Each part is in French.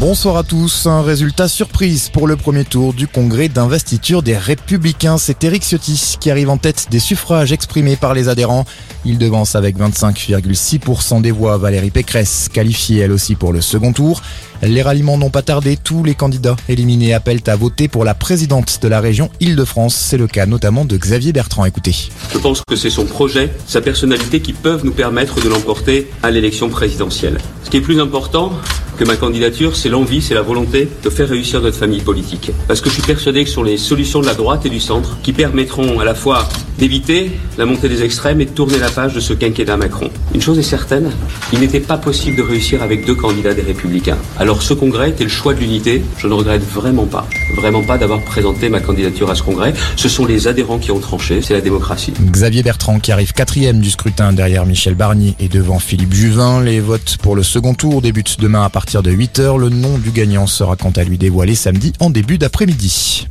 Bonsoir à tous. Un résultat surprise pour le premier tour du congrès d'investiture des Républicains. C'est Éric Ciotti qui arrive en tête des suffrages exprimés par les adhérents. Il devance avec 25,6% des voix Valérie Pécresse, qualifiée elle aussi pour le second tour. Les ralliements n'ont pas tardé. Tous les candidats éliminés appellent à voter pour la présidente de la région Île-de-France. C'est le cas notamment de Xavier Bertrand. Écoutez. Je pense que c'est son projet, sa personnalité qui peuvent nous permettre de l'emporter à l'élection présidentielle. Ce qui est plus important, que ma candidature, c'est l'envie, c'est la volonté de faire réussir notre famille politique. Parce que je suis persuadé que ce sont les solutions de la droite et du centre qui permettront à la fois d'éviter la montée des extrêmes et de tourner la page de ce quinquennat Macron. Une chose est certaine, il n'était pas possible de réussir avec deux candidats des Républicains. Alors ce congrès était le choix de l'unité, je ne regrette vraiment pas, vraiment pas d'avoir présenté ma candidature à ce congrès. Ce sont les adhérents qui ont tranché, c'est la démocratie. Xavier Bertrand qui arrive quatrième du scrutin derrière Michel Barnier et devant Philippe Juvin. Les votes pour le second tour débutent demain à partir de 8h. Le nom du gagnant sera quant à lui dévoilé samedi en début d'après-midi.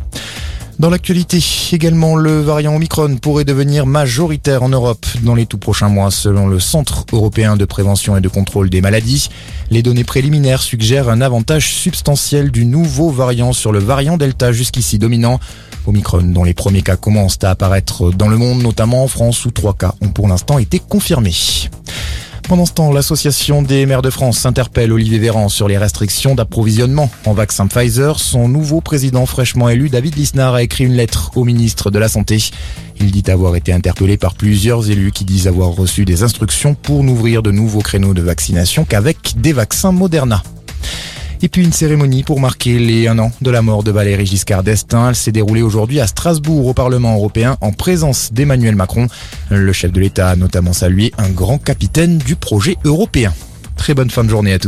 Dans l'actualité, également, le variant Omicron pourrait devenir majoritaire en Europe dans les tout prochains mois, selon le Centre européen de prévention et de contrôle des maladies. Les données préliminaires suggèrent un avantage substantiel du nouveau variant sur le variant Delta jusqu'ici dominant. Omicron, dont les premiers cas commencent à apparaître dans le monde, notamment en France, où trois cas ont pour l'instant été confirmés. Pendant ce temps, l'Association des maires de France interpelle Olivier Véran sur les restrictions d'approvisionnement en vaccin Pfizer. Son nouveau président fraîchement élu, David Lisnard, a écrit une lettre au ministre de la Santé. Il dit avoir été interpellé par plusieurs élus qui disent avoir reçu des instructions pour n'ouvrir de nouveaux créneaux de vaccination qu'avec des vaccins Moderna. Et puis une cérémonie pour marquer les un an de la mort de Valéry Giscard d'Estaing. Elle s'est déroulée aujourd'hui à Strasbourg au Parlement européen en présence d'Emmanuel Macron. Le chef de l'État a notamment salué un grand capitaine du projet européen. Très bonne fin de journée à tous.